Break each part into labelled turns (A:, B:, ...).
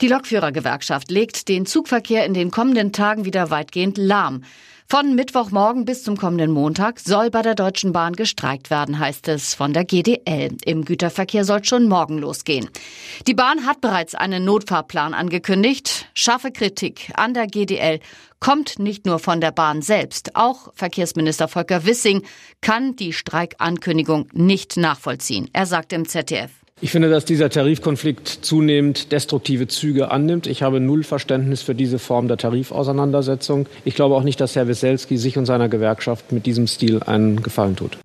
A: Die Lokführergewerkschaft legt den Zugverkehr in den kommenden Tagen wieder weitgehend lahm. Von Mittwochmorgen bis zum kommenden Montag soll bei der Deutschen Bahn gestreikt werden, heißt es von der GDL. Im Güterverkehr soll schon morgen losgehen. Die Bahn hat bereits einen Notfahrplan angekündigt. Scharfe Kritik an der GDL kommt nicht nur von der Bahn selbst. Auch Verkehrsminister Volker Wissing kann die Streikankündigung nicht nachvollziehen. Er sagt im ZDF.
B: Ich finde, dass dieser Tarifkonflikt zunehmend destruktive Züge annimmt. Ich habe null Verständnis für diese Form der Tarifauseinandersetzung. Ich glaube auch nicht, dass Herr Wieselski sich und seiner Gewerkschaft mit diesem Stil einen Gefallen tut.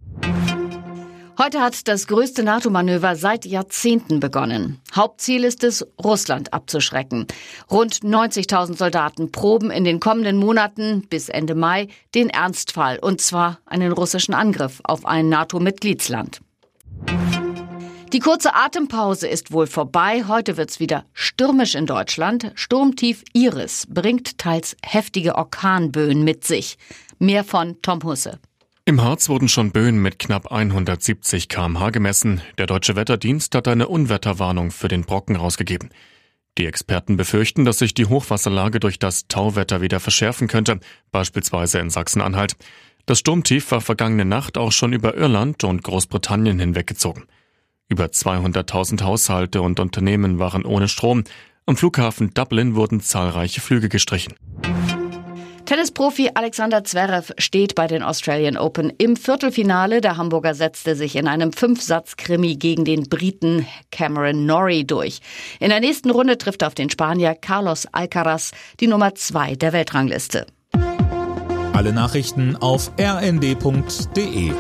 A: Heute hat das größte NATO-Manöver seit Jahrzehnten begonnen. Hauptziel ist es, Russland abzuschrecken. Rund 90.000 Soldaten proben in den kommenden Monaten bis Ende Mai den Ernstfall, und zwar einen russischen Angriff auf ein NATO-Mitgliedsland. Die kurze Atempause ist wohl vorbei. Heute wird's wieder stürmisch in Deutschland. Sturmtief Iris bringt teils heftige Orkanböen mit sich. Mehr von Tom Husse.
C: Im Harz wurden schon Böen mit knapp 170 kmh gemessen. Der Deutsche Wetterdienst hat eine Unwetterwarnung für den Brocken rausgegeben. Die Experten befürchten, dass sich die Hochwasserlage durch das Tauwetter wieder verschärfen könnte, beispielsweise in Sachsen-Anhalt. Das Sturmtief war vergangene Nacht auch schon über Irland und Großbritannien hinweggezogen. Über 200.000 Haushalte und Unternehmen waren ohne Strom. Am Flughafen Dublin wurden zahlreiche Flüge gestrichen.
A: Tennisprofi Alexander Zverev steht bei den Australian Open im Viertelfinale. Der Hamburger setzte sich in einem Fünfsatz-Krimi gegen den Briten Cameron Norrie durch. In der nächsten Runde trifft er auf den Spanier Carlos Alcaraz, die Nummer zwei der Weltrangliste.
D: Alle Nachrichten auf rnd.de